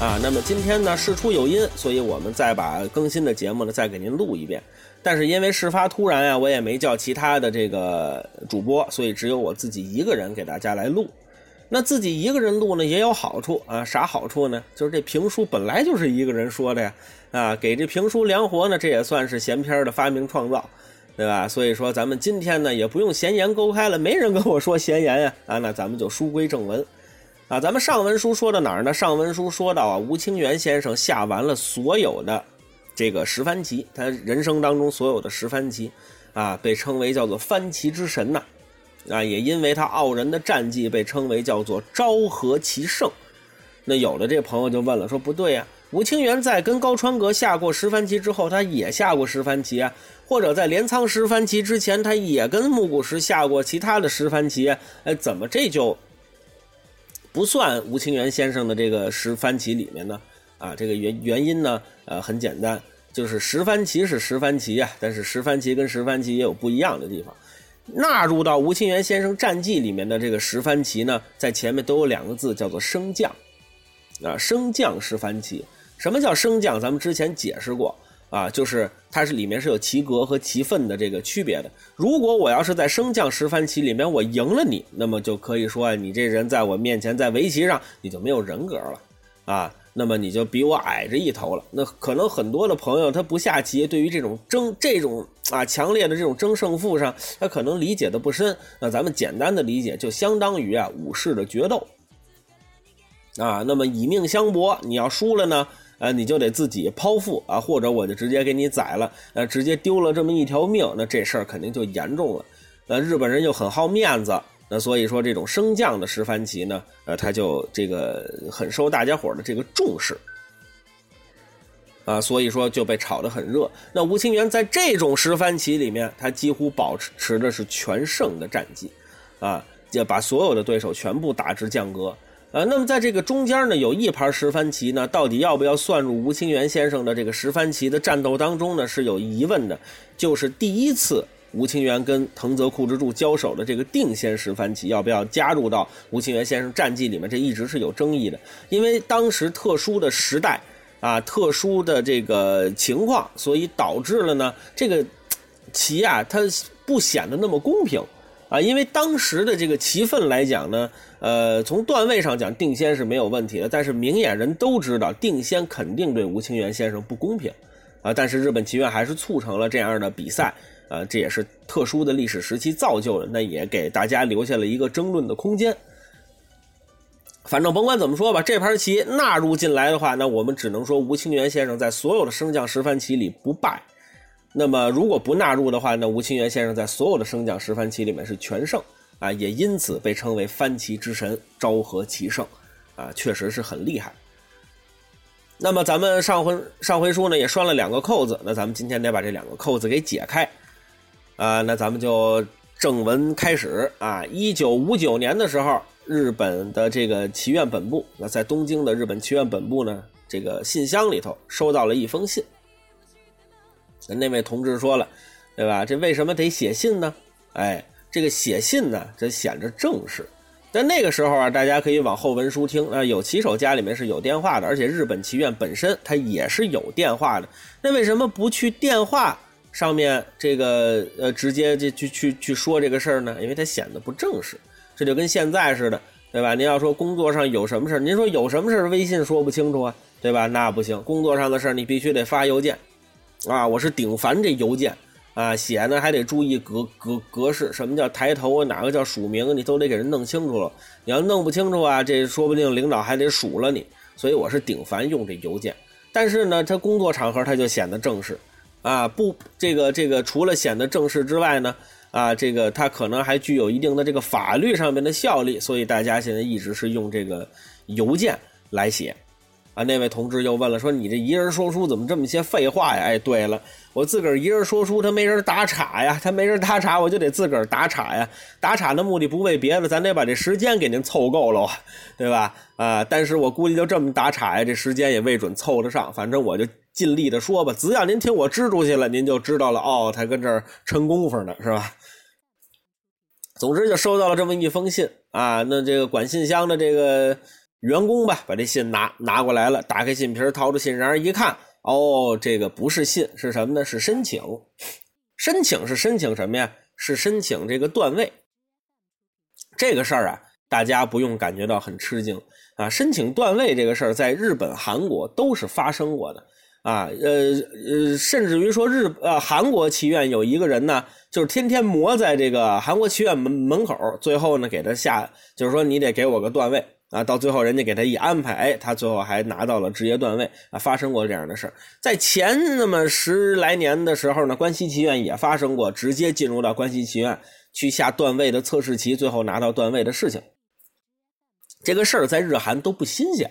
啊。那么今天呢事出有因，所以我们再把更新的节目呢再给您录一遍。但是因为事发突然啊，我也没叫其他的这个主播，所以只有我自己一个人给大家来录。那自己一个人录呢也有好处啊，啥好处呢？就是这评书本来就是一个人说的呀，啊，给这评书良活呢，这也算是闲篇的发明创造，对吧？所以说咱们今天呢也不用闲言勾开了，没人跟我说闲言呀，啊，那咱们就书归正文，啊，咱们上文书说到哪儿呢？上文书说到啊，吴清源先生下完了所有的。这个十番棋，他人生当中所有的十番棋，啊，被称为叫做番棋之神呐，啊，也因为他傲人的战绩被称为叫做昭和棋圣。那有的这朋友就问了，说不对呀，吴清源在跟高川阁下过十番棋之后，他也下过十番棋啊，或者在镰仓十番棋之前，他也跟木谷实下过其他的十番棋，哎，怎么这就不算吴清源先生的这个十番棋里面呢？啊，这个原原因呢，呃，很简单，就是十番棋是十番棋啊，但是十番棋跟十番棋也有不一样的地方。纳入到吴清源先生战绩里面的这个十番棋呢，在前面都有两个字，叫做升降。啊，升降十番棋，什么叫升降？咱们之前解释过啊，就是它是里面是有棋格和棋分的这个区别的。如果我要是在升降十番棋里面我赢了你，那么就可以说你这人在我面前在围棋上你就没有人格了啊。那么你就比我矮着一头了。那可能很多的朋友他不下棋，对于这种争这种啊强烈的这种争胜负上，他可能理解的不深。那咱们简单的理解，就相当于啊武士的决斗啊。那么以命相搏，你要输了呢，呃，你就得自己剖腹啊，或者我就直接给你宰了，呃，直接丢了这么一条命，那这事儿肯定就严重了。那日本人又很好面子。那所以说，这种升降的十番棋呢，呃，他就这个很受大家伙的这个重视，啊，所以说就被炒得很热。那吴清源在这种十番棋里面，他几乎保持的是全胜的战绩，啊，就把所有的对手全部打至降格。呃，那么在这个中间呢，有一盘十番棋呢，到底要不要算入吴清源先生的这个十番棋的战斗当中呢？是有疑问的，就是第一次。吴清源跟藤泽库之助交手的这个定仙十番棋要不要加入到吴清源先生战绩里面？这一直是有争议的，因为当时特殊的时代啊，特殊的这个情况，所以导致了呢这个棋啊，它不显得那么公平啊。因为当时的这个棋分来讲呢，呃，从段位上讲，定先是没有问题的，但是明眼人都知道定先肯定对吴清源先生不公平啊。但是日本棋院还是促成了这样的比赛。啊，这也是特殊的历史时期造就的，那也给大家留下了一个争论的空间。反正甭管怎么说吧，这盘棋纳入进来的话，那我们只能说吴清源先生在所有的升降十番棋里不败。那么如果不纳入的话，那吴清源先生在所有的升降十番棋里面是全胜啊，也因此被称为番棋之神昭和棋圣啊，确实是很厉害。那么咱们上回上回书呢也拴了两个扣子，那咱们今天得把这两个扣子给解开。啊，那咱们就正文开始啊。一九五九年的时候，日本的这个棋院本部，那在东京的日本棋院本部呢，这个信箱里头收到了一封信。那位同志说了，对吧？这为什么得写信呢？哎，这个写信呢，这显着正式。但那个时候啊，大家可以往后文书听啊，有棋手家里面是有电话的，而且日本棋院本身它也是有电话的。那为什么不去电话？上面这个呃，直接就去去去说这个事儿呢，因为它显得不正式。这就跟现在似的，对吧？您要说工作上有什么事儿，您说有什么事儿，微信说不清楚啊，对吧？那不行，工作上的事儿你必须得发邮件，啊，我是顶烦这邮件啊，写呢还得注意格格格式，什么叫抬头，哪个叫署名，你都得给人弄清楚了。你要弄不清楚啊，这说不定领导还得数了你。所以我是顶烦用这邮件，但是呢，他工作场合他就显得正式。啊，不，这个这个除了显得正式之外呢，啊，这个它可能还具有一定的这个法律上面的效力，所以大家现在一直是用这个邮件来写。啊，那位同志又问了，说你这一人说书怎么这么些废话呀？哎，对了，我自个儿一人说书，他没人打岔呀，他没人打岔，我就得自个儿打岔呀。打岔的目的不为别的，咱得把这时间给您凑够了，对吧？啊，但是我估计就这么打岔呀，这时间也未准凑得上，反正我就。尽力的说吧，只要您听我支出去了，您就知道了哦，他跟这儿抻功夫呢，是吧？总之就收到了这么一封信啊，那这个管信箱的这个员工吧，把这信拿拿过来了，打开信皮掏出信然而一看，哦，这个不是信，是什么呢？是申请。申请是申请什么呀？是申请这个段位。这个事儿啊，大家不用感觉到很吃惊啊。申请段位这个事儿，在日本、韩国都是发生过的啊。呃呃，甚至于说日呃韩国棋院有一个人呢，就是天天磨在这个韩国棋院门门口，最后呢给他下，就是说你得给我个段位啊。到最后人家给他一安排，哎，他最后还拿到了职业段位啊。发生过这样的事在前那么十来年的时候呢，关西棋院也发生过，直接进入到关西棋院。去下段位的测试棋，最后拿到段位的事情，这个事儿在日韩都不新鲜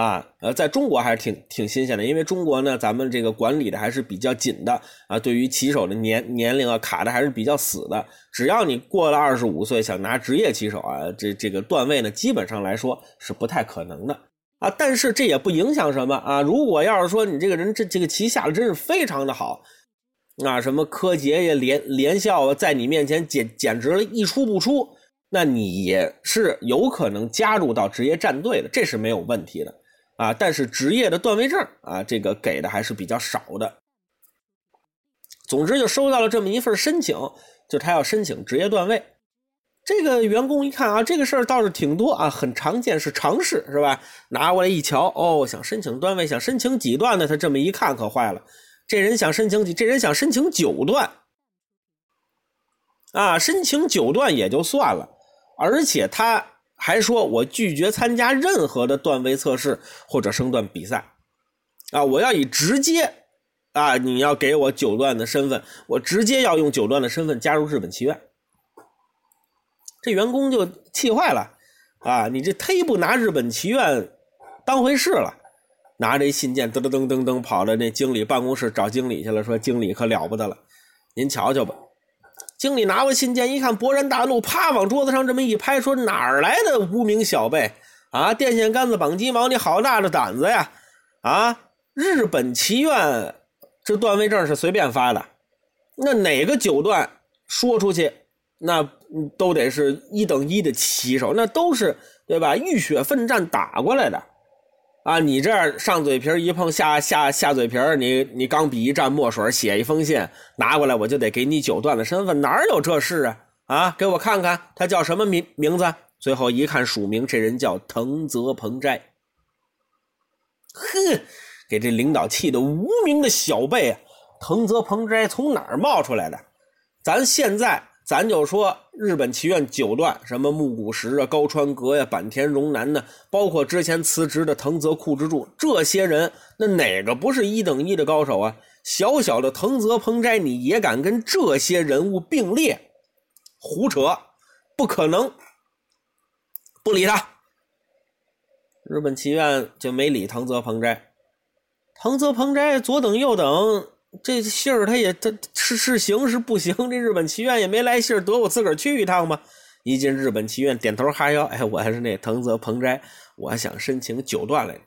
啊。呃，在中国还是挺挺新鲜的，因为中国呢，咱们这个管理的还是比较紧的啊。对于棋手的年年龄啊，卡的还是比较死的。只要你过了二十五岁，想拿职业棋手啊，这这个段位呢，基本上来说是不太可能的啊。但是这也不影响什么啊。如果要是说你这个人这这个棋下的真是非常的好。那什么柯洁呀、连连笑啊，在你面前简简直了一出不出，那你也是有可能加入到职业战队的，这是没有问题的啊。但是职业的段位证啊，这个给的还是比较少的。总之，就收到了这么一份申请，就他要申请职业段位。这个员工一看啊，这个事儿倒是挺多啊，很常见，是常事，是吧？拿过来一瞧，哦，想申请段位，想申请几段呢？他这么一看，可坏了。这人想申请几？这人想申请九段，啊，申请九段也就算了，而且他还说我拒绝参加任何的段位测试或者升段比赛，啊，我要以直接，啊，你要给我九段的身份，我直接要用九段的身份加入日本棋院。这员工就气坏了，啊，你这忒不拿日本棋院当回事了。拿着一信件，噔噔噔噔噔，跑到那经理办公室找经理去了。说：“经理可了不得了，您瞧瞧吧。”经理拿过信件一看，勃然大怒，啪往桌子上这么一拍，说：“哪儿来的无名小辈啊？电线杆子绑鸡毛，你好大的胆子呀！啊，日本棋院这段位证是随便发的，那哪个九段说出去，那都得是一等一的棋手，那都是对吧？浴血奋战打过来的。”啊，你这上嘴皮一碰下下下嘴皮你你钢笔一蘸墨水写一封信拿过来，我就得给你九段的身份，哪有这事啊？啊，给我看看他叫什么名名字？最后一看署名，这人叫藤泽鹏斋。哼，给这领导气的无名的小辈啊！藤泽鹏斋从哪儿冒出来的？咱现在。咱就说日本棋院九段，什么木谷实啊、高川阁呀、坂田荣男呢，包括之前辞职的藤泽库之助，这些人，那哪个不是一等一的高手啊？小小的藤泽鹏斋，你也敢跟这些人物并列？胡扯，不可能！不理他。日本棋院就没理藤泽鹏斋，藤泽鹏斋左等右等。这信儿他也他是是行是不行？这日本棋院也没来信儿，得我自个儿去一趟吧。一进日本棋院，点头哈腰，哎，我还是那藤泽鹏斋，我想申请九段来。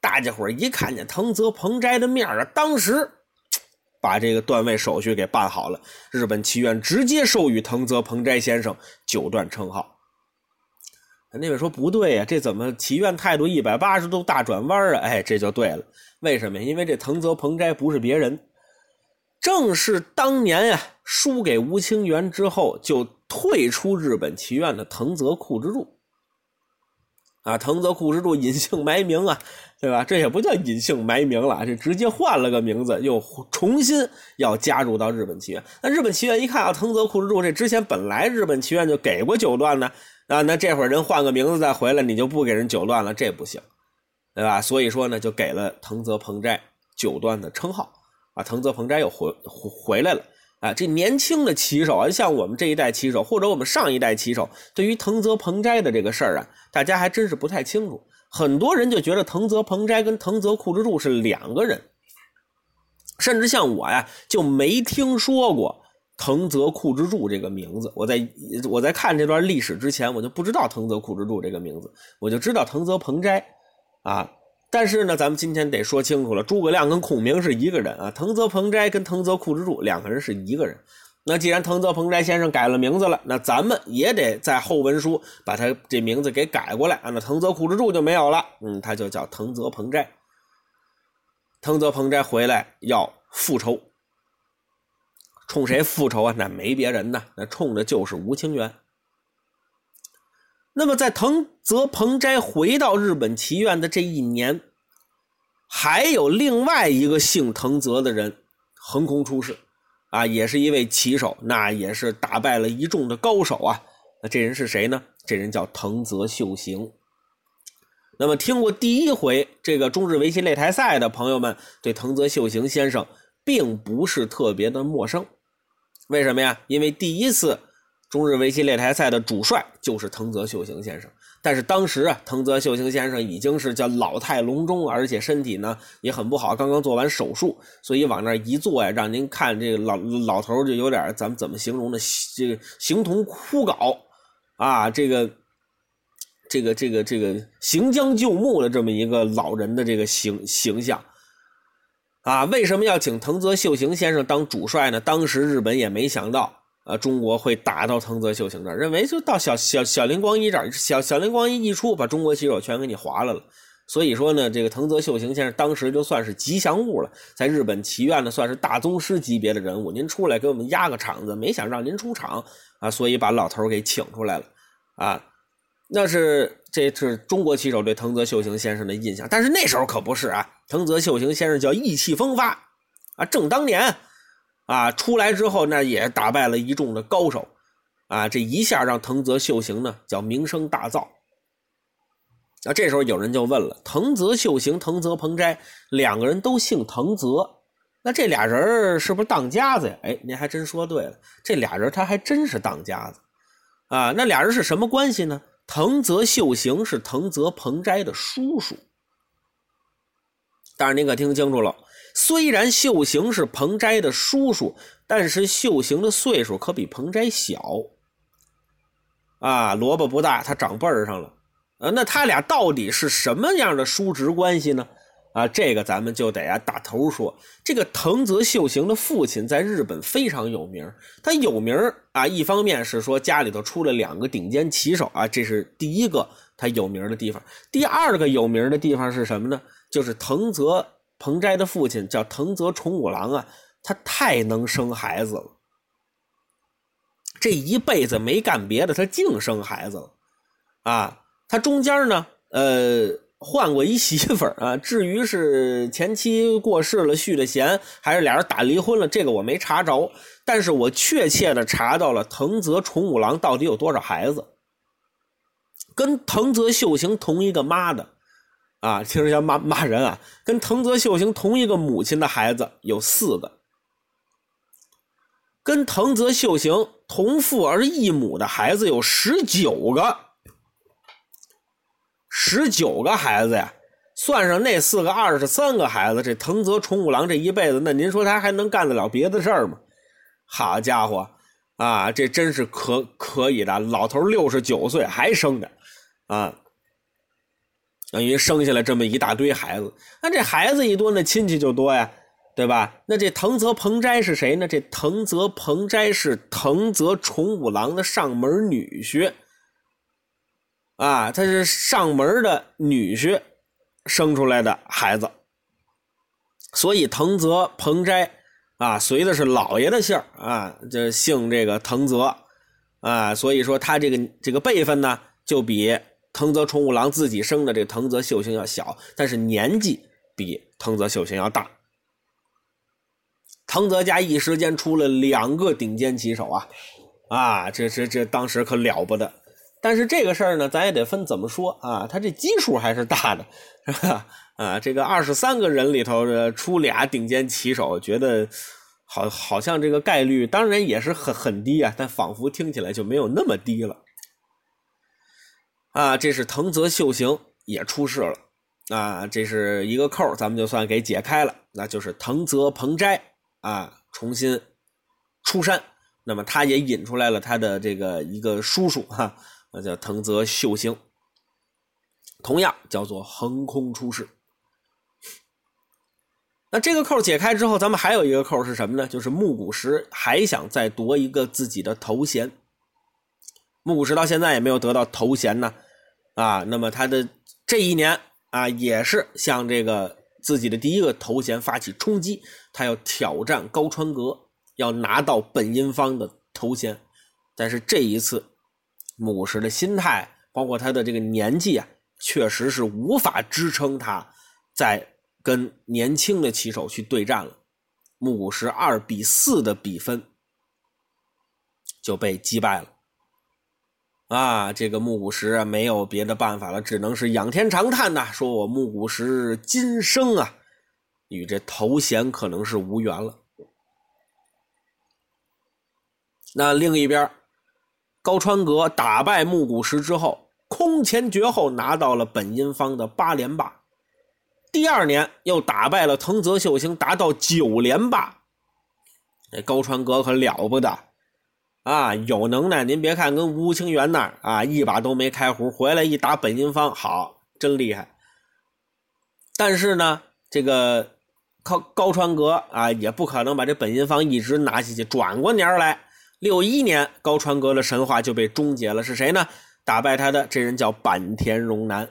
大家伙一看见藤泽鹏斋的面啊，当时把这个段位手续给办好了。日本棋院直接授予藤泽鹏斋先生九段称号。那位说不对呀，这怎么棋院态度一百八十度大转弯啊？哎，这就对了。为什么呀？因为这藤泽鹏斋不是别人。正是当年呀，输给吴清源之后就退出日本棋院的藤泽库之助啊，藤泽库之助隐姓埋名啊，对吧？这也不叫隐姓埋名了，这直接换了个名字，又重新要加入到日本棋院。那日本棋院一看啊，藤泽库之助这之前本来日本棋院就给过九段呢，啊，那这会儿人换个名字再回来，你就不给人九段了，这不行，对吧？所以说呢，就给了藤泽鹏斋九段的称号。啊，藤泽鹏斋又回回来了啊！这年轻的棋手啊，像我们这一代棋手，或者我们上一代棋手，对于藤泽鹏斋的这个事儿啊，大家还真是不太清楚。很多人就觉得藤泽鹏斋跟藤泽库之助是两个人，甚至像我呀，就没听说过藤泽库之助这个名字。我在我在看这段历史之前，我就不知道藤泽库之助这个名字，我就知道藤泽鹏斋啊。但是呢，咱们今天得说清楚了，诸葛亮跟孔明是一个人啊，藤泽鹏斋跟藤泽库之助两个人是一个人。那既然藤泽鹏斋先生改了名字了，那咱们也得在后文书把他这名字给改过来啊。那藤泽库之助就没有了，嗯，他就叫藤泽鹏斋。藤泽鹏斋回来要复仇，冲谁复仇啊？那没别人呢，那冲的就是吴清源。那么在藤泽彭斋回到日本棋院的这一年，还有另外一个姓藤泽的人横空出世。啊，也是一位棋手，那也是打败了一众的高手啊。那这人是谁呢？这人叫藤泽秀行。那么听过第一回这个中日围棋擂台赛的朋友们，对藤泽秀行先生并不是特别的陌生。为什么呀？因为第一次中日围棋擂台赛的主帅就是藤泽秀行先生。但是当时啊，藤泽秀行先生已经是叫老态龙钟，而且身体呢也很不好，刚刚做完手术，所以往那一坐呀，让您看这个老老头就有点咱们怎么形容呢？这个形同枯槁啊，这个这个这个这个行将就木的这么一个老人的这个形形象啊。为什么要请藤泽秀行先生当主帅呢？当时日本也没想到。啊，中国会打到藤泽秀行这儿，认为就到小小小林光一这儿，小小林光一一出，把中国棋手全给你划了了。所以说呢，这个藤泽秀行先生当时就算是吉祥物了，在日本棋院呢算是大宗师级别的人物。您出来给我们压个场子，没想让您出场啊，所以把老头给请出来了啊。那是这是中国棋手对藤泽秀行先生的印象，但是那时候可不是啊，藤泽秀行先生叫意气风发啊，正当年。啊，出来之后那也打败了一众的高手，啊，这一下让藤泽秀行呢叫名声大噪。那这时候有人就问了：藤泽秀行、藤泽彭斋两个人都姓藤泽，那这俩人是不是当家子呀？哎，您还真说对了，这俩人他还真是当家子啊。那俩人是什么关系呢？藤泽秀行是藤泽彭斋的叔叔，但是您可听清楚了。虽然秀行是彭斋的叔叔，但是秀行的岁数可比彭斋小。啊，萝卜不大，他长辈儿上了。啊，那他俩到底是什么样的叔侄关系呢？啊，这个咱们就得啊打头说。这个藤泽秀行的父亲在日本非常有名，他有名啊，一方面是说家里头出了两个顶尖棋手啊，这是第一个他有名的地方。第二个有名的地方是什么呢？就是藤泽。彭斋的父亲叫藤泽重五郎啊，他太能生孩子了，这一辈子没干别的，他净生孩子了，啊，他中间呢，呃，换过一媳妇儿啊，至于是前妻过世了续的弦，还是俩人打离婚了，这个我没查着，但是我确切的查到了藤泽重五郎到底有多少孩子，跟藤泽秀行同一个妈的。啊，听着像骂骂人啊！跟藤泽秀行同一个母亲的孩子有四个，跟藤泽秀行同父而异母的孩子有十九个，十九个孩子呀！算上那四个，二十三个孩子。这藤泽重五郎这一辈子，那您说他还能干得了别的事儿吗？好家伙啊，这真是可可以的，老头六十九岁还生着啊！等于生下来这么一大堆孩子，那这孩子一多，那亲戚就多呀，对吧？那这藤泽彭斋是谁呢？这藤泽彭斋是藤泽重五郎的上门女婿，啊，他是上门的女婿生出来的孩子，所以藤泽彭斋啊，随的是老爷的姓啊，这姓这个藤泽啊，所以说他这个这个辈分呢，就比。藤泽重五郎自己生的这个藤泽秀行要小，但是年纪比藤泽秀行要大。藤泽家一时间出了两个顶尖棋手啊，啊，这这这当时可了不得。但是这个事儿呢，咱也得分怎么说啊，他这基数还是大的，是吧？啊，这个二十三个人里头出俩顶尖棋手，觉得好好像这个概率当然也是很很低啊，但仿佛听起来就没有那么低了。啊，这是藤泽秀行也出事了，啊，这是一个扣咱们就算给解开了，那就是藤泽彭斋啊重新出山，那么他也引出来了他的这个一个叔叔哈，那叫藤泽秀行，同样叫做横空出世。那这个扣解开之后，咱们还有一个扣是什么呢？就是木谷实还想再夺一个自己的头衔。木谷实到现在也没有得到头衔呢，啊，那么他的这一年啊，也是向这个自己的第一个头衔发起冲击，他要挑战高川阁，要拿到本因坊的头衔。但是这一次，木谷实的心态，包括他的这个年纪啊，确实是无法支撑他在。跟年轻的棋手去对战了，木谷实二比四的比分就被击败了。啊，这个木谷实啊，没有别的办法了，只能是仰天长叹呐，说我木谷实今生啊，与这头衔可能是无缘了。那另一边，高川阁打败木谷实之后，空前绝后拿到了本因坊的八连霸。第二年又打败了藤泽秀行，达到九连霸。这高川阁可了不得啊！有能耐，您别看跟吴清源那儿啊，一把都没开胡，回来一打本因坊，好，真厉害。但是呢，这个高高川阁啊，也不可能把这本因坊一直拿下去。转过年来，六一年，高川阁的神话就被终结了。是谁呢？打败他的这人叫坂田荣男。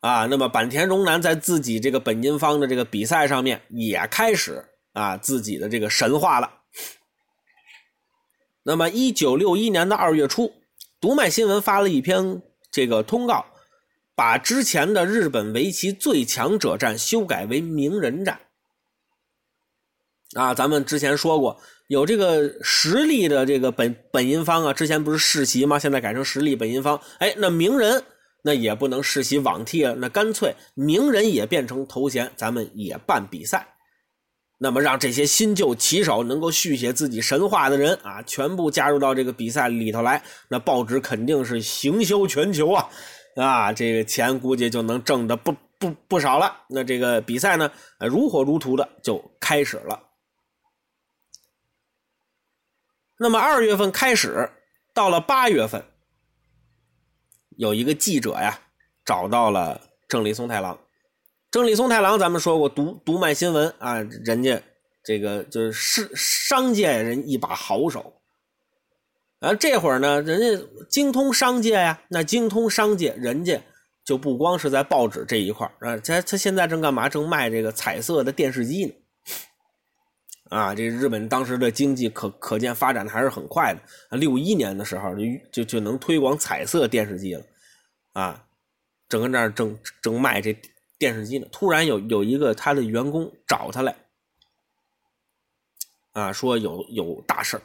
啊，那么坂田荣男在自己这个本因坊的这个比赛上面也开始啊自己的这个神话了。那么，一九六一年的二月初，读卖新闻发了一篇这个通告，把之前的日本围棋最强者战修改为名人战。啊，咱们之前说过，有这个实力的这个本本因坊啊，之前不是世袭吗？现在改成实力本因坊。哎，那名人。那也不能世袭罔替了，那干脆名人也变成头衔，咱们也办比赛。那么让这些新旧棋手能够续写自己神话的人啊，全部加入到这个比赛里头来，那报纸肯定是行销全球啊！啊，这个钱估计就能挣的不不不少了。那这个比赛呢，如火如荼的就开始了。那么二月份开始，到了八月份。有一个记者呀，找到了正里松太郎。正里松太郎，咱们说过，读读卖新闻啊，人家这个就是是商界人一把好手。啊，这会儿呢，人家精通商界呀，那精通商界，人家就不光是在报纸这一块啊，他他现在正干嘛？正卖这个彩色的电视机呢。啊，这日本当时的经济可可见发展的还是很快的。六一年的时候就就就能推广彩色电视机了，啊，正搁那儿正正卖这电视机呢。突然有有一个他的员工找他来，啊，说有有大事儿。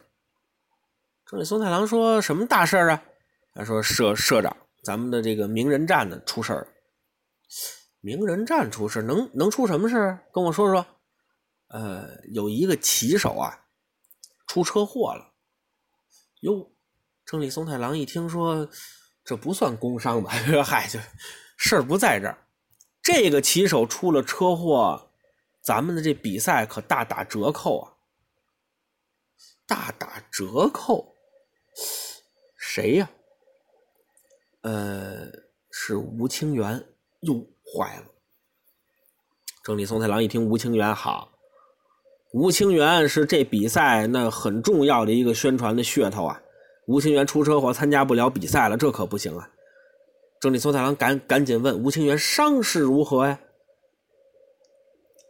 这松太郎说什么大事儿啊？他说社社长，咱们的这个名人站呢出事儿。名人站出事能能出什么事跟我说说。呃，有一个骑手啊，出车祸了。哟，正里松太郎一听说，这不算工伤吧？嗨，就事儿不在这儿。这个棋手出了车祸，咱们的这比赛可大打折扣啊！大打折扣？谁呀？呃，是吴清源。哟，坏了！正理松太郎一听吴清源，好。吴清源是这比赛那很重要的一个宣传的噱头啊！吴清源出车祸参加不了比赛了，这可不行啊！正里松太郎赶赶紧问吴清源伤势如何呀？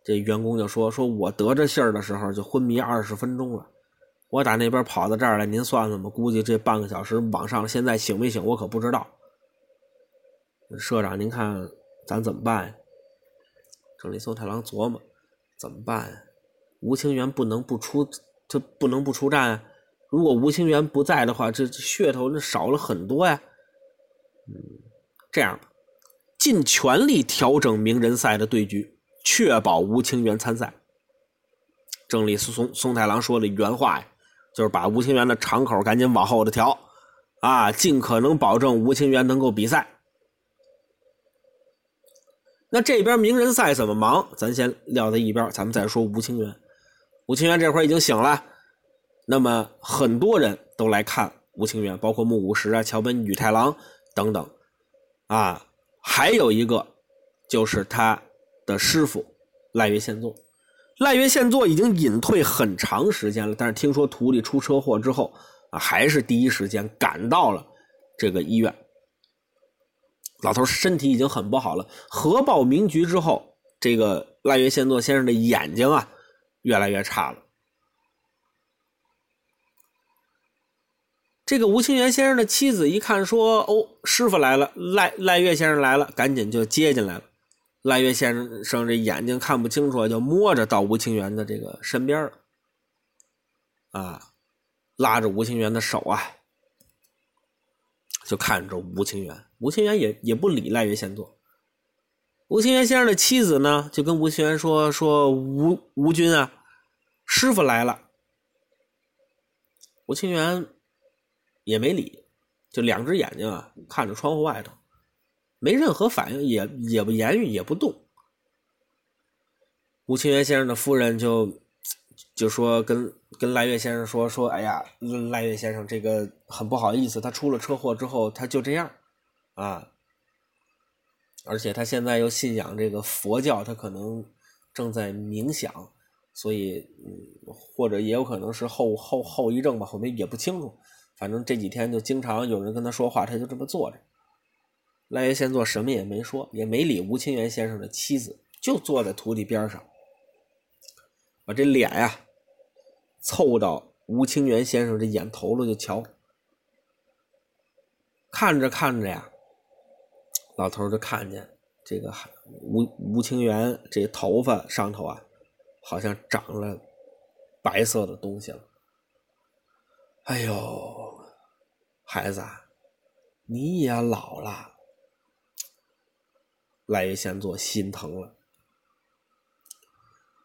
这员工就说：“说我得这信儿的时候就昏迷二十分钟了，我打那边跑到这儿来，您算算吧，估计这半个小时往上，现在醒没醒我可不知道。社长，您看咱怎么办呀？”正里松太郎琢磨：怎么办呀？吴清源不能不出，他不能不出战啊！如果吴清源不在的话，这噱头那少了很多呀。嗯，这样吧，尽全力调整名人赛的对局，确保吴清源参赛。正里松松太郎说的原话呀，就是把吴清源的场口赶紧往后的调，啊，尽可能保证吴清源能够比赛。那这边名人赛怎么忙？咱先撂在一边，咱们再说吴清源。吴清源这会儿已经醒了，那么很多人都来看吴清源，包括木谷实啊、桥本宇太郎等等，啊，还有一个就是他的师傅赖月县作。赖月县作已经隐退很长时间了，但是听说徒弟出车祸之后啊，还是第一时间赶到了这个医院。老头身体已经很不好了，核爆明局之后，这个赖月县作先生的眼睛啊越来越差了。这个吴清源先生的妻子一看说：“哦，师傅来了，赖赖月先生来了，赶紧就接进来了。”赖月先生这眼睛看不清楚，就摸着到吴清源的这个身边啊，拉着吴清源的手啊，就看着吴清源。吴清源也也不理赖月先作。吴清源先生的妻子呢，就跟吴清源说：“说吴吴军啊，师傅来了。”吴清源。也没理，就两只眼睛啊看着窗户外头，没任何反应，也也不言语，也不动。吴清源先生的夫人就就说跟跟赖月先生说说，哎呀，赖月先生这个很不好意思，他出了车祸之后他就这样啊，而且他现在又信仰这个佛教，他可能正在冥想，所以嗯，或者也有可能是后后后遗症吧，我们也不清楚。反正这几天就经常有人跟他说话，他就这么坐着。赖月先做什么也没说，也没理吴清源先生的妻子，就坐在徒弟边上，把这脸呀凑到吴清源先生这眼头了就瞧。看着看着呀，老头就看见这个吴吴清源这头发上头啊，好像长了白色的东西了。哎呦，孩子，你也老了。赖月先做心疼了，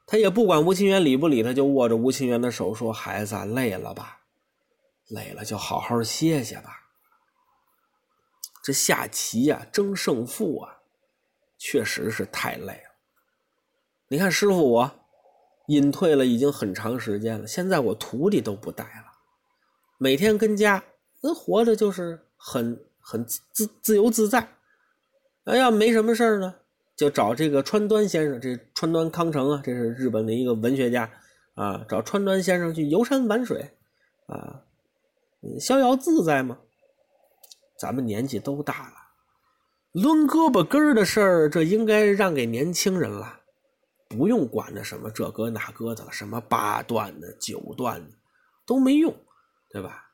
他也不管吴清源理不理，他就握着吴清源的手说：“孩子，累了吧？累了就好好歇歇吧。这下棋呀，争胜负啊，确实是太累了。你看师傅我隐退了已经很长时间了，现在我徒弟都不带了。”每天跟家，人活的就是很很自自由自在。哎呀，没什么事呢，就找这个川端先生。这川端康成啊，这是日本的一个文学家啊，找川端先生去游山玩水啊，逍遥自在嘛。咱们年纪都大了，抡胳膊根的事儿，这应该让给年轻人了，不用管那什么这哥那哥的，什么八段的、九段的都没用。对吧？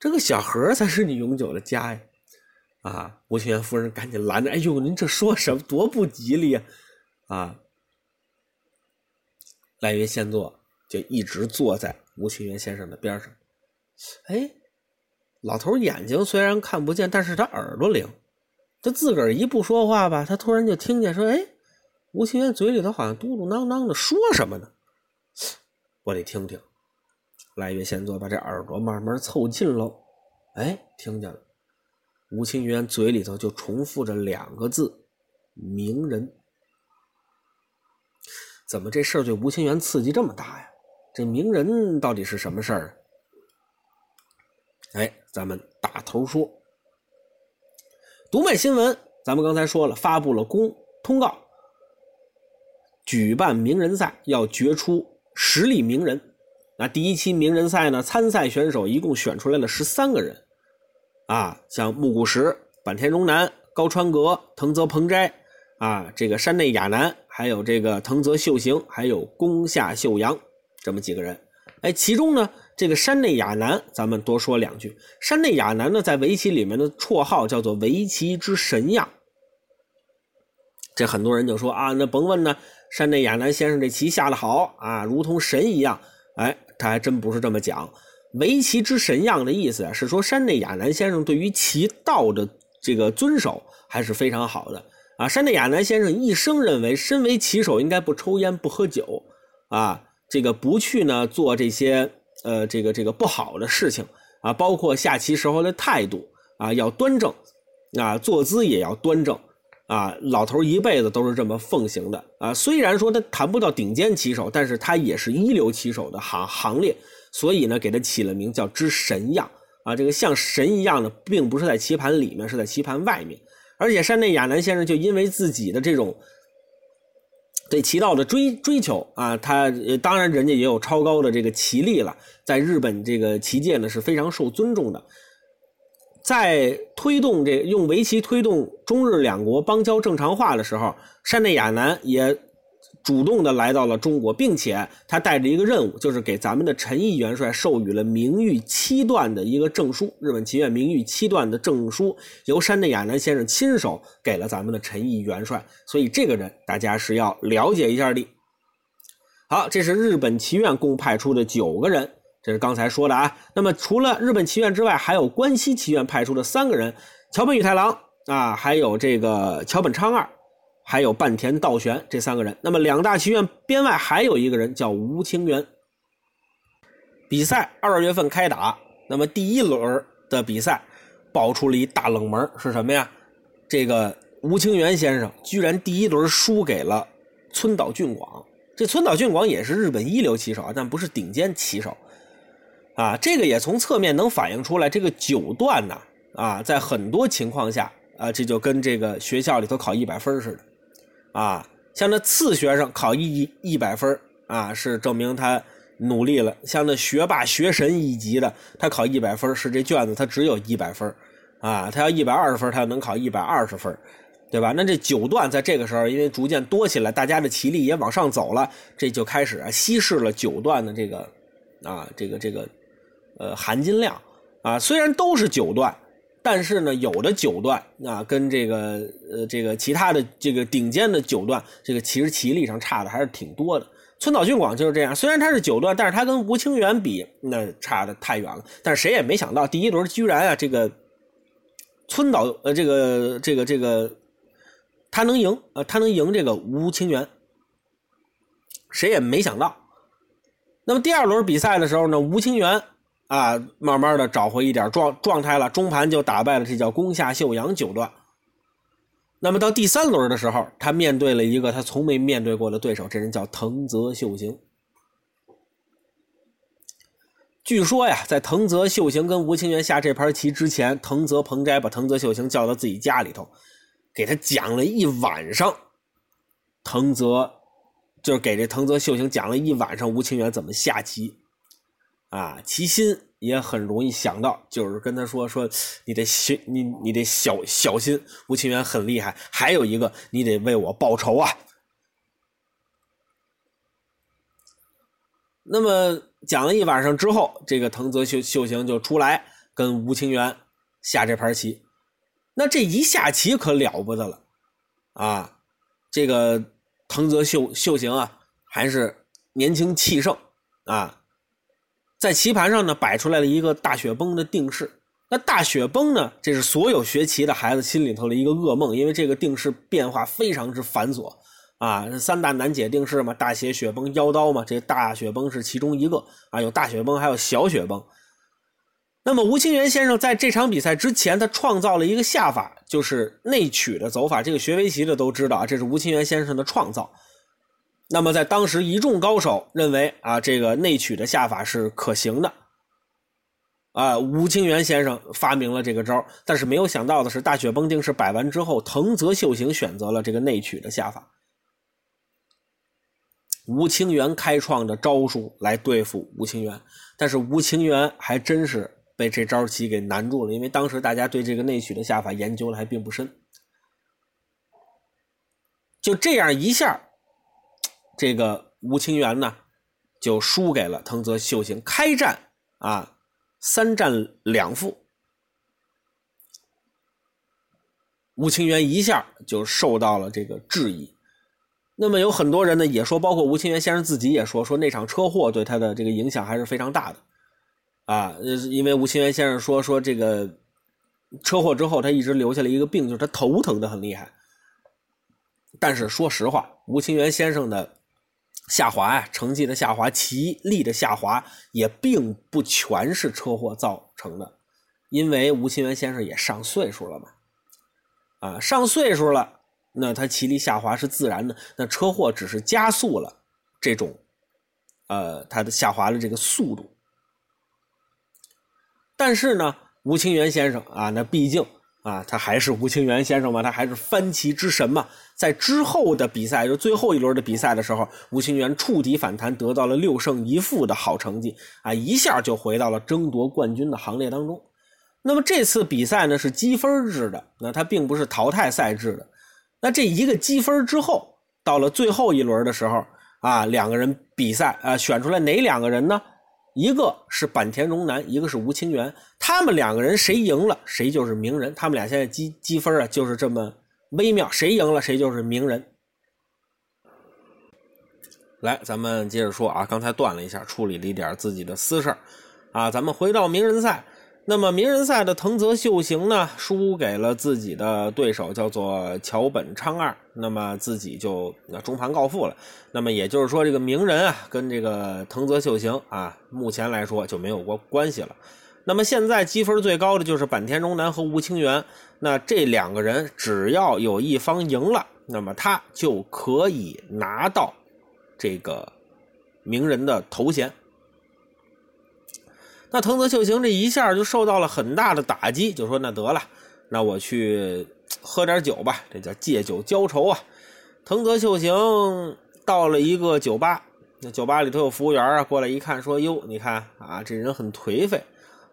这个小盒才是你永久的家呀！啊，吴清源夫人赶紧拦着：“哎呦，您这说什么？多不吉利啊！”啊，赖云仙座就一直坐在吴清源先生的边上。哎，老头眼睛虽然看不见，但是他耳朵灵。他自个儿一不说话吧，他突然就听见说：“哎，吴清源嘴里头好像嘟嘟囔囔的说什么呢？我得听听。”赖月仙座把这耳朵慢慢凑近喽，哎，听见了，吴清源嘴里头就重复着两个字：“名人。”怎么这事儿对吴清源刺激这么大呀？这名人到底是什么事儿？哎，咱们打头说。读卖新闻，咱们刚才说了，发布了公通告，举办名人赛，要决出实力名人。那第一期名人赛呢？参赛选手一共选出来了十三个人，啊，像木谷实、坂田荣男、高川阁、藤泽鹏斋，啊，这个山内亚男，还有这个藤泽秀行，还有宫下秀阳，这么几个人。哎，其中呢，这个山内亚男，咱们多说两句。山内亚男呢，在围棋里面的绰号叫做“围棋之神呀”。这很多人就说啊，那甭问呢，山内亚男先生这棋下的好啊，如同神一样。哎，他还真不是这么讲。围棋之神样的意思啊，是说山内亚男先生对于棋道的这个遵守还是非常好的啊。山内亚男先生一生认为，身为棋手应该不抽烟、不喝酒啊，这个不去呢做这些呃这个这个不好的事情啊，包括下棋时候的态度啊要端正啊，坐姿也要端正。啊，老头一辈子都是这么奉行的啊。虽然说他谈不到顶尖棋手，但是他也是一流棋手的行行列，所以呢，给他起了名叫之神样啊。这个像神一样的，并不是在棋盘里面，是在棋盘外面。而且山内亚男先生就因为自己的这种对棋道的追追求啊，他当然人家也有超高的这个棋力了，在日本这个棋界呢是非常受尊重的。在推动这用围棋推动中日两国邦交正常化的时候，山内亚男也主动的来到了中国，并且他带着一个任务，就是给咱们的陈毅元帅授予了名誉七段的一个证书，日本棋院名誉七段的证书，由山内亚男先生亲手给了咱们的陈毅元帅，所以这个人大家是要了解一下的。好，这是日本棋院共派出的九个人。这是刚才说的啊。那么除了日本棋院之外，还有关西棋院派出的三个人：桥本宇太郎啊，还有这个桥本昌二，还有半田道玄这三个人。那么两大棋院编外还有一个人叫吴清源。比赛二月份开打，那么第一轮的比赛爆出了一大冷门是什么呀？这个吴清源先生居然第一轮输给了村岛俊广。这村岛俊广也是日本一流棋手啊，但不是顶尖棋手。啊，这个也从侧面能反映出来，这个九段呢，啊，在很多情况下，啊，这就跟这个学校里头考一百分似的，啊，像那次学生考一一百分，啊，是证明他努力了；像那学霸学神一级的，他考一百分是这卷子他只有一百分，啊，他要一百二十分，他能考一百二十分，对吧？那这九段在这个时候，因为逐渐多起来，大家的棋力也往上走了，这就开始啊稀释了九段的这个，啊，这个这个。呃，含金量啊，虽然都是九段，但是呢，有的九段啊，跟这个呃这个其他的这个顶尖的九段，这个其实棋力上差的还是挺多的。村岛俊广就是这样，虽然他是九段，但是他跟吴清源比，那差的太远了。但是谁也没想到，第一轮居然啊，这个村岛呃这个这个这个他能赢啊，他能赢这个吴清源，谁也没想到。那么第二轮比赛的时候呢，吴清源。啊，慢慢的找回一点状状态了，中盘就打败了这叫宫下秀阳九段。那么到第三轮的时候，他面对了一个他从没面对过的对手，这人叫藤泽秀行。据说呀，在藤泽秀行跟吴清源下这盘棋之前，藤泽鹏斋把藤泽秀行叫到自己家里头，给他讲了一晚上。藤泽就是给这藤泽秀行讲了一晚上吴清源怎么下棋。啊，齐心也很容易想到，就是跟他说说，你得小你你得小小心，吴清源很厉害。还有一个，你得为我报仇啊。那么讲了一晚上之后，这个藤泽秀秀行就出来跟吴清源下这盘棋。那这一下棋可了不得了啊！这个藤泽秀秀行啊，还是年轻气盛啊。在棋盘上呢，摆出来了一个大雪崩的定式。那大雪崩呢，这是所有学棋的孩子心里头的一个噩梦，因为这个定式变化非常之繁琐啊。三大难解定式嘛，大写雪崩、腰刀嘛，这大雪崩是其中一个啊。有大雪崩，还有小雪崩。那么吴清源先生在这场比赛之前，他创造了一个下法，就是内曲的走法。这个学围棋的都知道啊，这是吴清源先生的创造。那么，在当时一众高手认为啊，这个内曲的下法是可行的，啊，吴清源先生发明了这个招但是没有想到的是，大雪崩定式摆完之后，藤泽秀行选择了这个内曲的下法，吴清源开创的招数来对付吴清源，但是吴清源还真是被这招棋给难住了，因为当时大家对这个内曲的下法研究的还并不深，就这样一下。这个吴清源呢，就输给了藤泽秀行。开战啊，三战两负，吴清源一下就受到了这个质疑。那么有很多人呢也说，包括吴清源先生自己也说，说那场车祸对他的这个影响还是非常大的啊。因为吴清源先生说，说这个车祸之后，他一直留下了一个病，就是他头疼的很厉害。但是说实话，吴清源先生的。下滑呀，成绩的下滑，棋力的下滑，也并不全是车祸造成的，因为吴清源先生也上岁数了嘛，啊，上岁数了，那他棋力下滑是自然的，那车祸只是加速了这种，呃，他的下滑的这个速度。但是呢，吴清源先生啊，那毕竟啊，他还是吴清源先生嘛，他还是翻旗之神嘛。在之后的比赛，就最后一轮的比赛的时候，吴清源触底反弹，得到了六胜一负的好成绩啊，一下就回到了争夺冠军的行列当中。那么这次比赛呢是积分制的，那它并不是淘汰赛制的。那这一个积分之后，到了最后一轮的时候啊，两个人比赛啊，选出来哪两个人呢？一个是坂田荣南，一个是吴清源。他们两个人谁赢了，谁就是名人。他们俩现在积积分啊，就是这么微妙，谁赢了谁就是名人。来，咱们接着说啊，刚才断了一下，处理了一点自己的私事啊，咱们回到名人赛。那么名人赛的藤泽秀行呢，输给了自己的对手，叫做桥本昌二，那么自己就中盘告负了。那么也就是说，这个名人啊，跟这个藤泽秀行啊，目前来说就没有过关系了。那么现在积分最高的就是坂田荣男和吴清源，那这两个人只要有一方赢了，那么他就可以拿到这个名人的头衔。那藤泽秀行这一下就受到了很大的打击，就说：“那得了，那我去喝点酒吧，这叫借酒浇愁啊。”藤泽秀行到了一个酒吧，那酒吧里头有服务员啊，过来一看，说：“哟，你看啊，这人很颓废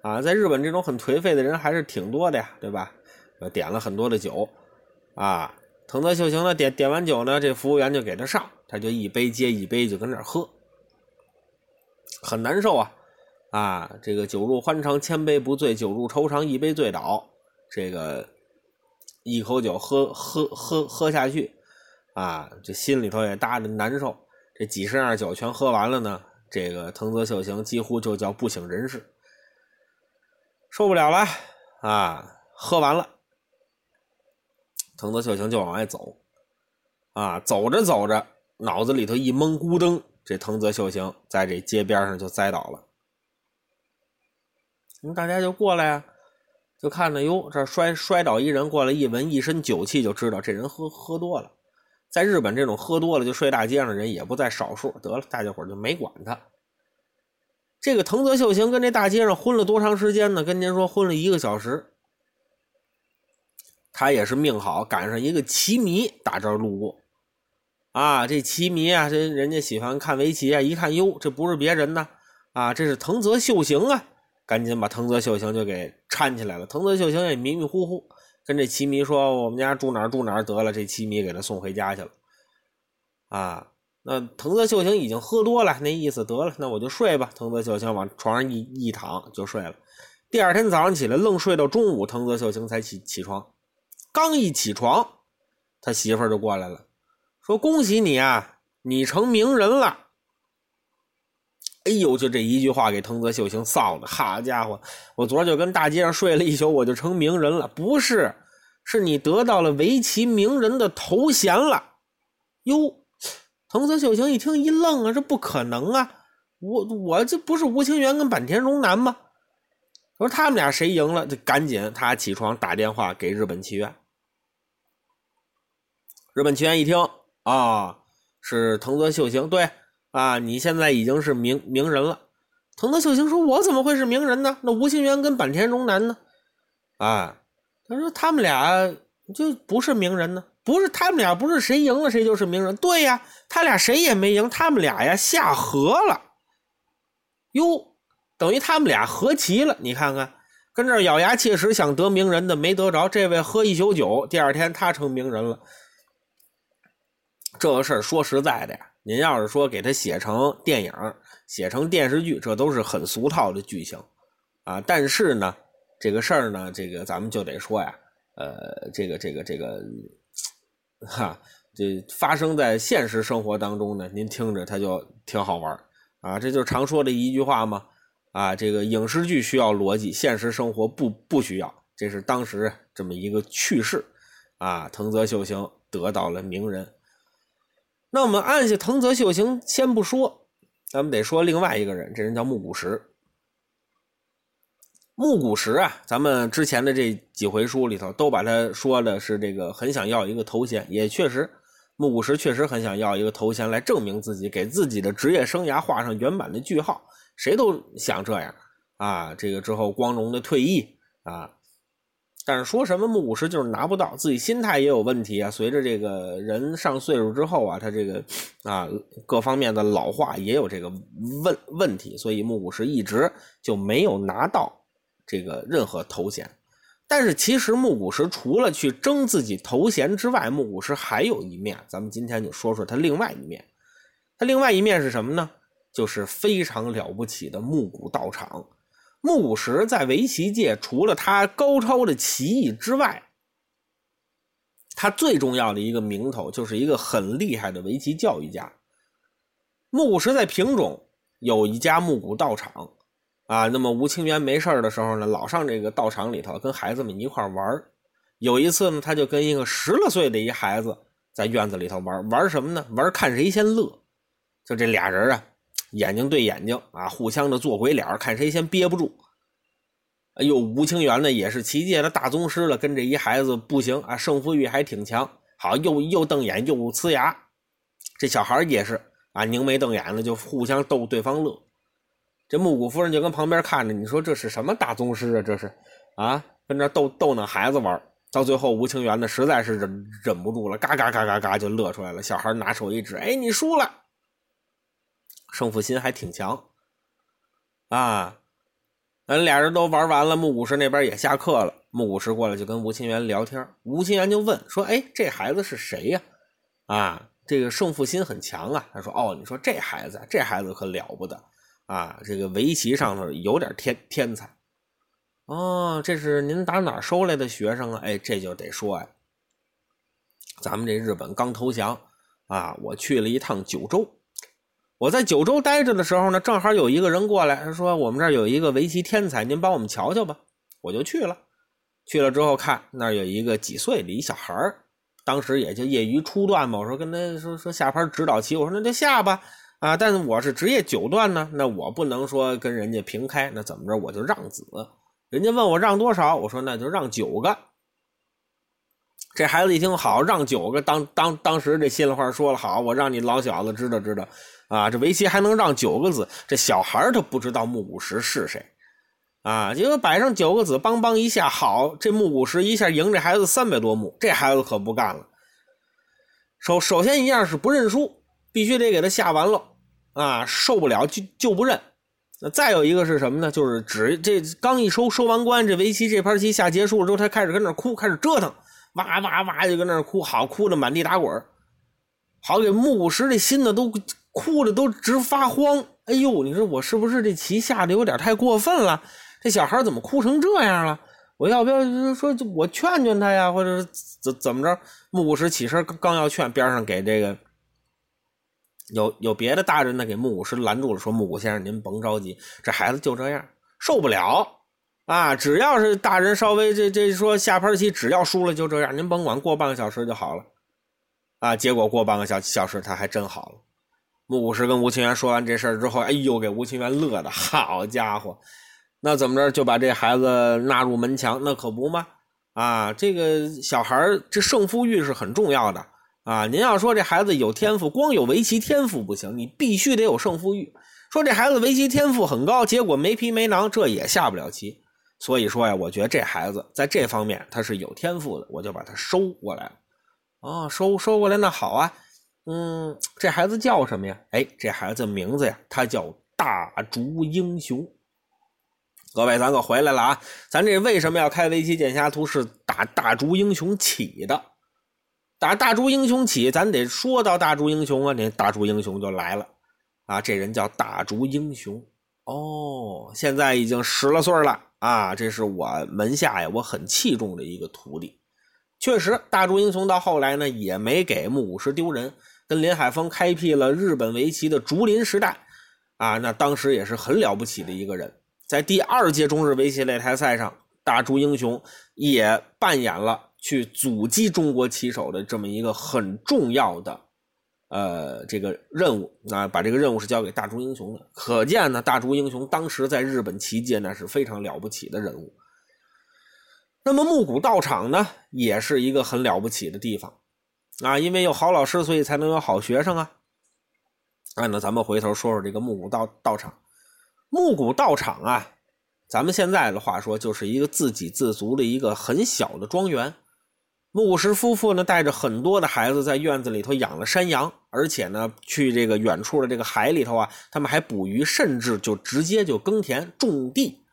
啊，在日本这种很颓废的人还是挺多的呀，对吧？”点了很多的酒啊，藤泽秀行呢点点完酒呢，这服务员就给他上，他就一杯接一杯就跟那喝，很难受啊。啊，这个酒入欢肠千杯不醉，酒入愁肠一杯醉倒。这个一口酒喝喝喝喝下去，啊，这心里头也搭着难受。这几十样酒全喝完了呢，这个藤泽秀行几乎就叫不省人事，受不了了啊！喝完了，藤泽秀行就往外走，啊，走着走着，脑子里头一懵，咕噔，这藤泽秀行在这街边上就栽倒了。那大家就过来呀，就看着哟，这摔摔倒一人过来，一闻一身酒气，就知道这人喝喝多了。在日本，这种喝多了就睡大街上的人也不在少数。得了，大家伙就没管他。这个藤泽秀行跟这大街上昏了多长时间呢？跟您说，昏了一个小时。他也是命好，赶上一个棋迷打这儿路过。啊，这棋迷啊，这人家喜欢看围棋啊，一看哟，这不是别人呢，啊，这是藤泽秀行啊。赶紧把藤泽秀行就给搀起来了。藤泽秀行也迷迷糊糊，跟这棋迷说：“我们家住哪儿住哪儿得了。”这棋迷给他送回家去了。啊，那藤泽秀行已经喝多了，那意思得了，那我就睡吧。藤泽秀行往床上一一躺就睡了。第二天早上起来，愣睡到中午，藤泽秀行才起起床。刚一起床，他媳妇儿就过来了，说：“恭喜你啊，你成名人了。”哎呦，就这一句话给藤泽秀行臊的，好家伙！我昨儿就跟大街上睡了一宿，我就成名人了。不是，是你得到了围棋名人的头衔了。哟，藤泽秀行一听一愣啊，这不可能啊！我我这不是吴清源跟坂田荣男吗？我说他们俩谁赢了？就赶紧他起床打电话给日本棋院。日本棋院一听啊，是藤泽秀行，对。啊，你现在已经是名名人了。藤泽秀行说：“我怎么会是名人呢？那吴清源跟坂田荣男呢？”啊，他说：“他们俩就不是名人呢，不是他们俩不是谁赢了谁就是名人。对呀，他俩谁也没赢，他们俩呀下河了。哟，等于他们俩和棋了。你看看，跟这咬牙切齿想得名人的没得着，这位喝一宿酒，第二天他成名人了。这个事儿说实在的呀。”您要是说给他写成电影、写成电视剧，这都是很俗套的剧情啊。但是呢，这个事儿呢，这个咱们就得说呀，呃，这个、这个、这个，哈，这发生在现实生活当中呢，您听着它就挺好玩啊。这就是常说的一句话嘛，啊，这个影视剧需要逻辑，现实生活不不需要。这是当时这么一个趣事啊。藤泽秀行得到了名人。那我们按下藤泽秀行先不说，咱们得说另外一个人，这人叫木谷实。木谷实啊，咱们之前的这几回书里头都把他说的是这个很想要一个头衔，也确实，木谷实确实很想要一个头衔来证明自己，给自己的职业生涯画上圆满的句号。谁都想这样啊，这个之后光荣的退役啊。但是说什么木古石就是拿不到，自己心态也有问题啊。随着这个人上岁数之后啊，他这个啊各方面的老化也有这个问问题，所以木古石一直就没有拿到这个任何头衔。但是其实木古石除了去争自己头衔之外，木古石还有一面，咱们今天就说说它另外一面。它另外一面是什么呢？就是非常了不起的木古道场。木古石在围棋界，除了他高超的棋艺之外，他最重要的一个名头就是一个很厉害的围棋教育家。木古石在平种有一家木古道场，啊，那么吴清源没事的时候呢，老上这个道场里头跟孩子们一块玩有一次呢，他就跟一个十来岁的一孩子在院子里头玩玩什么呢？玩看谁先乐。就这俩人啊。眼睛对眼睛啊，互相的做鬼脸，看谁先憋不住。哎呦，吴清源呢也是棋界的大宗师了，跟这一孩子不行啊，胜负欲还挺强。好，又又瞪眼又呲牙，这小孩也是啊，凝眉瞪眼的就互相逗对方乐。这木谷夫人就跟旁边看着，你说这是什么大宗师啊？这是啊，跟这逗逗那孩子玩。到最后，吴清源呢实在是忍忍不住了，嘎嘎嘎嘎嘎就乐出来了。小孩拿手一指，哎，你输了。胜负心还挺强，啊，咱俩人都玩完了，木古石那边也下课了。木古石过来就跟吴清源聊天，吴清源就问说：“哎，这孩子是谁呀？啊，这个胜负心很强啊。”他说：“哦，你说这孩子，这孩子可了不得啊，这个围棋上头有点天天才。哦，这是您打哪收来的学生啊？哎，这就得说呀，咱们这日本刚投降啊，我去了一趟九州。”我在九州待着的时候呢，正好有一个人过来，他说：“我们这儿有一个围棋天才，您帮我们瞧瞧吧。”我就去了。去了之后看那儿有一个几岁的一小孩当时也就业余初段嘛。我说跟他说说下盘指导棋，我说那就下吧。啊，但是我是职业九段呢，那我不能说跟人家平开，那怎么着我就让子。人家问我让多少，我说那就让九个。这孩子一听好，让九个，当当当时这心里话说了好，我让你老小子知道知道。啊，这围棋还能让九个子？这小孩他不知道木古石是谁，啊，结果摆上九个子，梆梆一下，好，这木古石一下赢这孩子三百多目，这孩子可不干了。首首先一样是不认输，必须得给他下完了，啊，受不了就就不认。那再有一个是什么呢？就是只这刚一收收完关，这围棋这盘棋下结束了之后，他开始跟那哭，开始折腾，哇哇哇就跟那哭，好哭的满地打滚好给木古石这心呢都。哭的都直发慌，哎呦，你说我是不是这棋下的有点太过分了？这小孩怎么哭成这样了？我要不要说我劝劝他呀，或者怎怎么着？木古石起身刚要劝，边上给这个有有别的大人呢，给木古石拦住了，说木古先生您甭着急，这孩子就这样，受不了啊！只要是大人稍微这这说下盘棋，只要输了就这样，您甭管过半个小时就好了啊！结果过半个小小时他还真好了。木古石跟吴清源说完这事儿之后，哎呦，给吴清源乐的好家伙，那怎么着就把这孩子纳入门墙？那可不吗？啊，这个小孩儿这胜负欲是很重要的啊。您要说这孩子有天赋，光有围棋天赋不行，你必须得有胜负欲。说这孩子围棋天赋很高，结果没皮没囊，这也下不了棋。所以说呀，我觉得这孩子在这方面他是有天赋的，我就把他收过来了。哦，收收过来那好啊。嗯，这孩子叫什么呀？哎，这孩子名字呀，他叫大竹英雄。各位，咱可回来了啊！咱这为什么要开围棋剑侠图？是打大竹英雄起的。打大竹英雄起，咱得说到大竹英雄啊，那大竹英雄就来了啊！这人叫大竹英雄哦，现在已经十来岁了啊！这是我门下呀，我很器重的一个徒弟。确实，大竹英雄到后来呢，也没给木武石丢人。跟林海峰开辟了日本围棋的竹林时代，啊，那当时也是很了不起的一个人。在第二届中日围棋擂台赛上，大竹英雄也扮演了去阻击中国棋手的这么一个很重要的，呃，这个任务。啊，把这个任务是交给大竹英雄的。可见呢，大竹英雄当时在日本棋界那是非常了不起的人物。那么木谷道场呢，也是一个很了不起的地方。啊，因为有好老师，所以才能有好学生啊！啊，那咱们回头说说这个木谷道道场。木谷道场啊，咱们现在的话说，就是一个自给自足的一个很小的庄园。木谷实夫妇呢，带着很多的孩子在院子里头养了山羊，而且呢，去这个远处的这个海里头啊，他们还捕鱼，甚至就直接就耕田种地，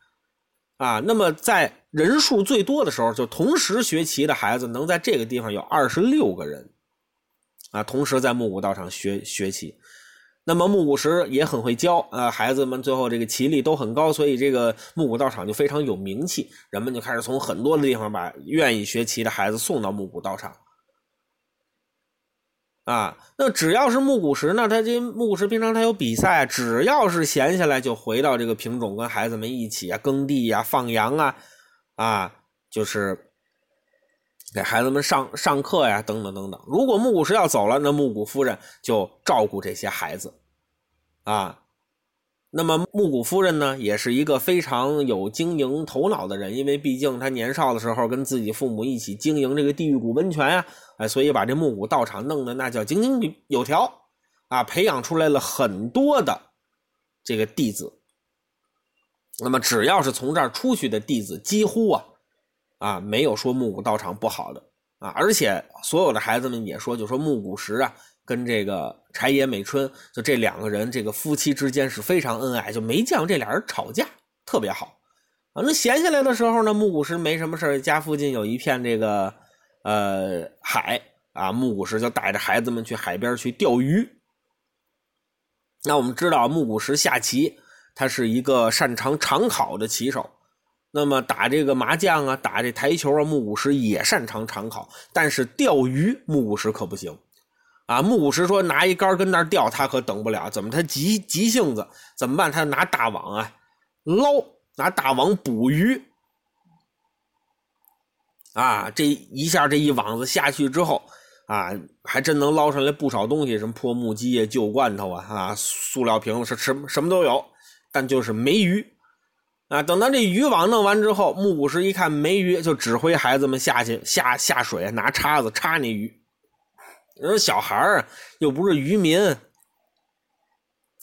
啊，那么在人数最多的时候，就同时学棋的孩子能在这个地方有二十六个人，啊，同时在木谷道场学学棋。那么木谷石也很会教啊，孩子们最后这个棋力都很高，所以这个木谷道场就非常有名气，人们就开始从很多的地方把愿意学棋的孩子送到木谷道场。啊，那只要是木谷石呢，他这木谷石平常他有比赛，只要是闲下来就回到这个品种，跟孩子们一起啊耕地呀、放羊啊，啊，就是给孩子们上上课呀，等等等等。如果木谷石要走了，那木谷夫人就照顾这些孩子。啊，那么木谷夫人呢，也是一个非常有经营头脑的人，因为毕竟她年少的时候跟自己父母一起经营这个地狱谷温泉呀，哎，所以把这木谷道场弄得那叫井井有条，啊，培养出来了很多的这个弟子。那么只要是从这儿出去的弟子，几乎啊，啊，没有说木谷道场不好的啊，而且所有的孩子们也说，就说木谷实啊。跟这个柴野美春，就这两个人，这个夫妻之间是非常恩爱，就没见过这俩人吵架，特别好。啊，那闲下来的时候呢，木谷实没什么事家附近有一片这个呃海啊，木谷实就带着孩子们去海边去钓鱼。那我们知道木谷实下棋，他是一个擅长长考的棋手。那么打这个麻将啊，打这台球啊，木五十也擅长长考，但是钓鱼木五十可不行。啊，木五十说拿一杆跟那儿钓，他可等不了。怎么他急急性子？怎么办？他拿大网啊，捞，拿大网捕鱼。啊，这一下这一网子下去之后，啊，还真能捞上来不少东西，什么破木屐呀、旧罐头啊、啊，塑料瓶子，是什什么都有，但就是没鱼。啊，等到这渔网弄完之后，木谷实一看没鱼，就指挥孩子们下去下下水，拿叉子叉那鱼。你说小孩儿又不是渔民，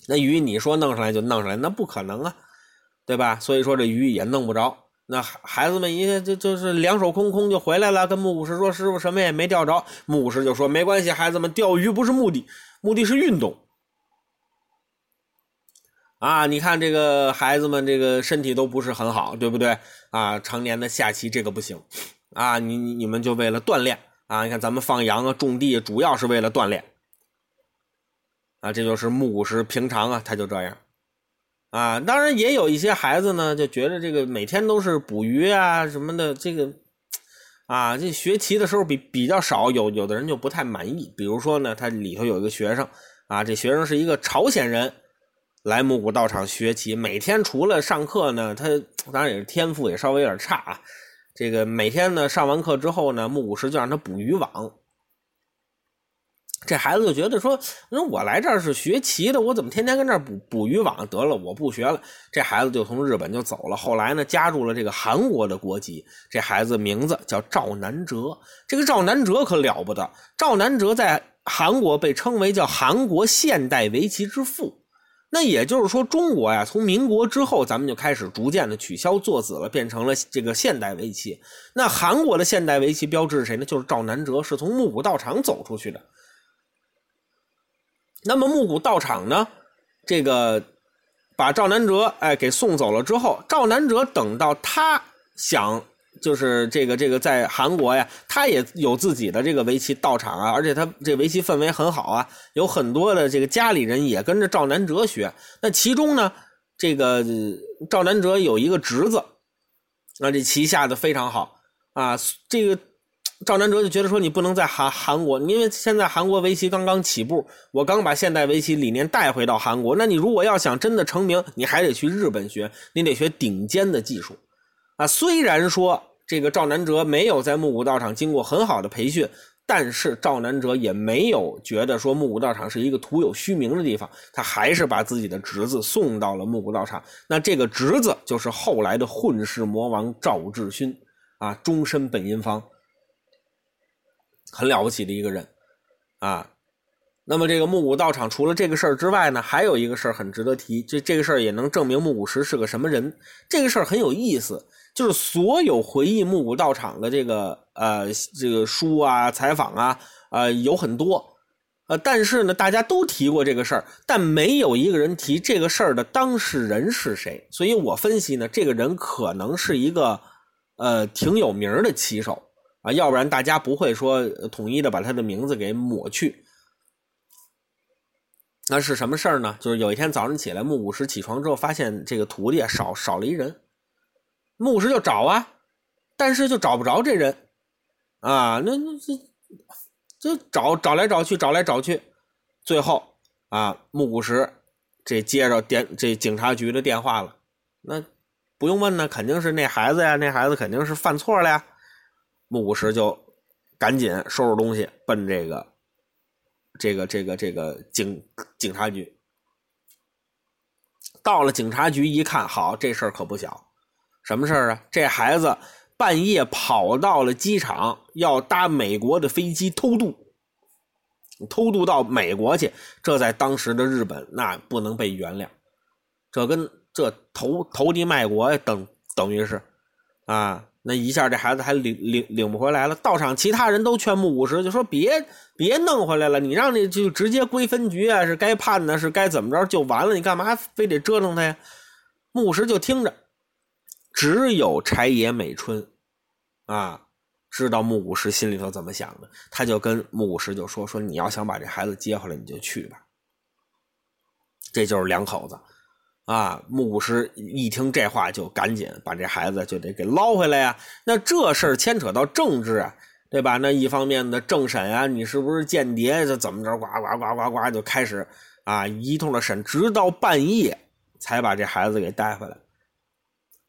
那鱼你说弄上来就弄上来，那不可能啊，对吧？所以说这鱼也弄不着。那孩子们一下就就是两手空空就回来了，跟木谷实说：“师傅什么也没钓着。”木谷实就说：“没关系，孩子们，钓鱼不是目的，目的是运动。啊，你看这个孩子们这个身体都不是很好，对不对？啊，常年的下棋这个不行。啊，你你们就为了锻炼。”啊，你看咱们放羊啊、种地，主要是为了锻炼。啊，这就是木谷实平常啊，他就这样。啊，当然也有一些孩子呢，就觉得这个每天都是捕鱼啊什么的，这个啊，这学棋的时候比比较少，有有的人就不太满意。比如说呢，他里头有一个学生啊，这学生是一个朝鲜人，来木谷道场学棋，每天除了上课呢，他 当然也是天赋也稍微有点差啊。这个每天呢，上完课之后呢，木谷实就让他捕鱼网。这孩子就觉得说：“那我来这儿是学棋的，我怎么天天跟这儿捕捕鱼网？得了，我不学了。”这孩子就从日本就走了。后来呢，加入了这个韩国的国籍。这孩子名字叫赵南哲。这个赵南哲可了不得，赵南哲在韩国被称为叫韩国现代围棋之父。那也就是说，中国呀，从民国之后，咱们就开始逐渐的取消坐子了，变成了这个现代围棋。那韩国的现代围棋标志是谁呢？就是赵南哲，是从木谷道场走出去的。那么木谷道场呢，这个把赵南哲哎给送走了之后，赵南哲等到他想。就是这个这个在韩国呀，他也有自己的这个围棋道场啊，而且他这围棋氛围很好啊，有很多的这个家里人也跟着赵南哲学。那其中呢，这个赵南哲有一个侄子，那这棋下的非常好啊。这个赵南哲就觉得说，你不能在韩韩国，因为现在韩国围棋刚刚起步，我刚把现代围棋理念带回到韩国，那你如果要想真的成名，你还得去日本学，你得学顶尖的技术。啊，虽然说这个赵南哲没有在木谷道场经过很好的培训，但是赵南哲也没有觉得说木谷道场是一个徒有虚名的地方，他还是把自己的侄子送到了木谷道场。那这个侄子就是后来的混世魔王赵志勋啊，终身本因坊，很了不起的一个人啊。那么这个木谷道场除了这个事儿之外呢，还有一个事儿很值得提，这这个事儿也能证明木谷实是个什么人。这个事儿很有意思，就是所有回忆木谷道场的这个呃这个书啊、采访啊，呃有很多，呃但是呢大家都提过这个事儿，但没有一个人提这个事儿的当事人是谁。所以我分析呢，这个人可能是一个呃挺有名的棋手啊，要不然大家不会说统一的把他的名字给抹去。那是什么事儿呢？就是有一天早上起来，木谷实起床之后，发现这个徒弟少少了一人，木谷实就找啊，但是就找不着这人，啊，那那这这找找来找去，找来找去，最后啊，木谷实这接着电这警察局的电话了，那不用问呢，肯定是那孩子呀，那孩子肯定是犯错了呀，木谷实就赶紧收拾东西奔这个。这个这个这个警警察局，到了警察局一看，好，这事儿可不小，什么事儿啊？这孩子半夜跑到了机场，要搭美国的飞机偷渡，偷渡到美国去，这在当时的日本那不能被原谅，这跟这投投敌卖国等等于是啊。那一下，这孩子还领领领不回来了。到场其他人都劝木五十，就说别别弄回来了，你让那就直接归分局啊，是该判的，是该怎么着就完了，你干嘛非得折腾他呀？木五十就听着，只有柴野美春啊知道木五十心里头怎么想的，他就跟木五十就说说你要想把这孩子接回来，你就去吧。这就是两口子。啊，木谷实一听这话，就赶紧把这孩子就得给捞回来呀。那这事儿牵扯到政治啊，对吧？那一方面的政审啊，你是不是间谍？这怎么着？呱呱呱呱呱，就开始啊一通的审，直到半夜才把这孩子给带回来。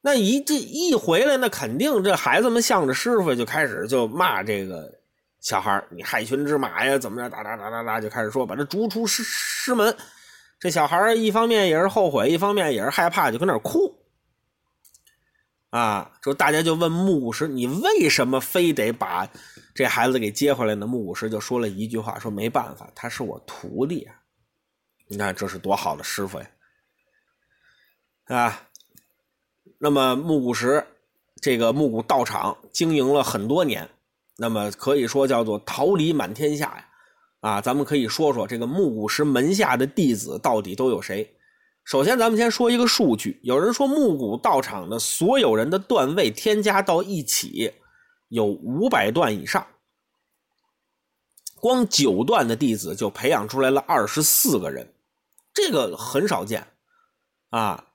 那一这一回来，那肯定这孩子们向着师傅就开始就骂这个小孩你害群之马呀，怎么着？哒哒哒哒哒，就开始说把他逐出师师门。这小孩一方面也是后悔，一方面也是害怕，就跟那哭。啊，说大家就问木谷实，你为什么非得把这孩子给接回来呢？木谷实就说了一句话，说没办法，他是我徒弟啊。你看这是多好的师傅呀！啊，那么木谷石这个木谷道场经营了很多年，那么可以说叫做桃李满天下呀。啊，咱们可以说说这个木谷石门下的弟子到底都有谁？首先，咱们先说一个数据，有人说木谷道场的所有人的段位添加到一起有五百段以上，光九段的弟子就培养出来了二十四个人，这个很少见啊。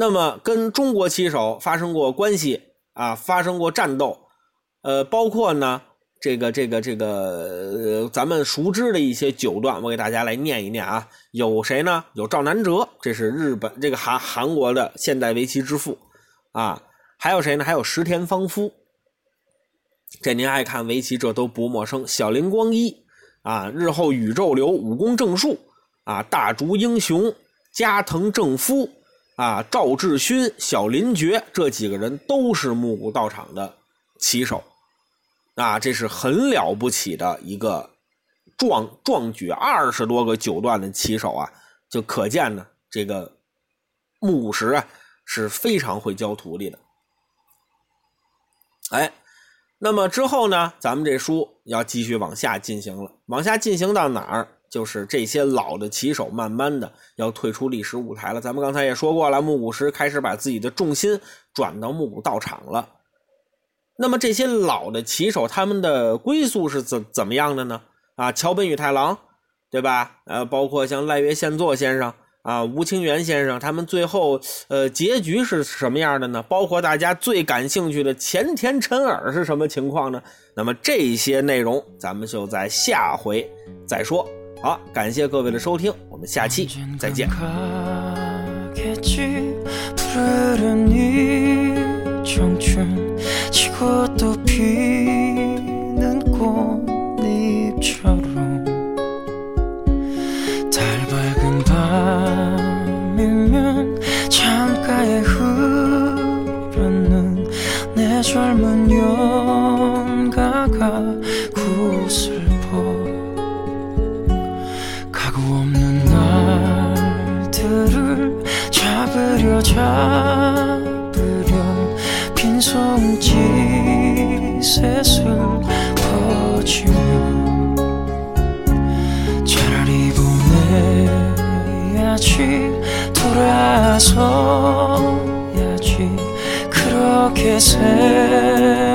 那么，跟中国棋手发生过关系啊，发生过战斗，呃，包括呢。这个这个这个，咱们熟知的一些九段，我给大家来念一念啊。有谁呢？有赵南哲，这是日本这个韩韩国的现代围棋之父啊。还有谁呢？还有石田芳夫，这您爱看围棋，这都不陌生。小林光一啊，日后宇宙流武功正数啊，大竹英雄加藤正夫啊，赵志勋、小林觉这几个人都是木谷道场的棋手。啊，这是很了不起的一个壮壮举，二十多个九段的棋手啊，就可见呢，这个木谷实啊是非常会教徒弟的。哎，那么之后呢，咱们这书要继续往下进行了，往下进行到哪儿？就是这些老的棋手慢慢的要退出历史舞台了。咱们刚才也说过了，木谷实开始把自己的重心转到木谷道场了。那么这些老的棋手，他们的归宿是怎怎么样的呢？啊，桥本宇太郎，对吧？呃，包括像赖月宪作先生啊，吴清源先生，他们最后呃结局是什么样的呢？包括大家最感兴趣的前田辰尔是什么情况呢？那么这些内容，咱们就在下回再说。好，感谢各位的收听，我们下期再见。지고 또 피는 꽃잎처럼 달 밝은 밤이면 창가에 흐르는 내 젊은 연가가 그려 잡으렴. 빈 손짓을 퍼주며 차라리 보내야지 돌아서야지. 그렇게 세월은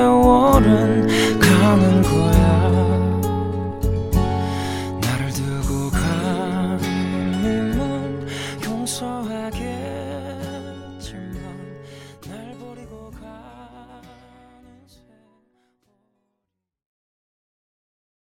가는 거야.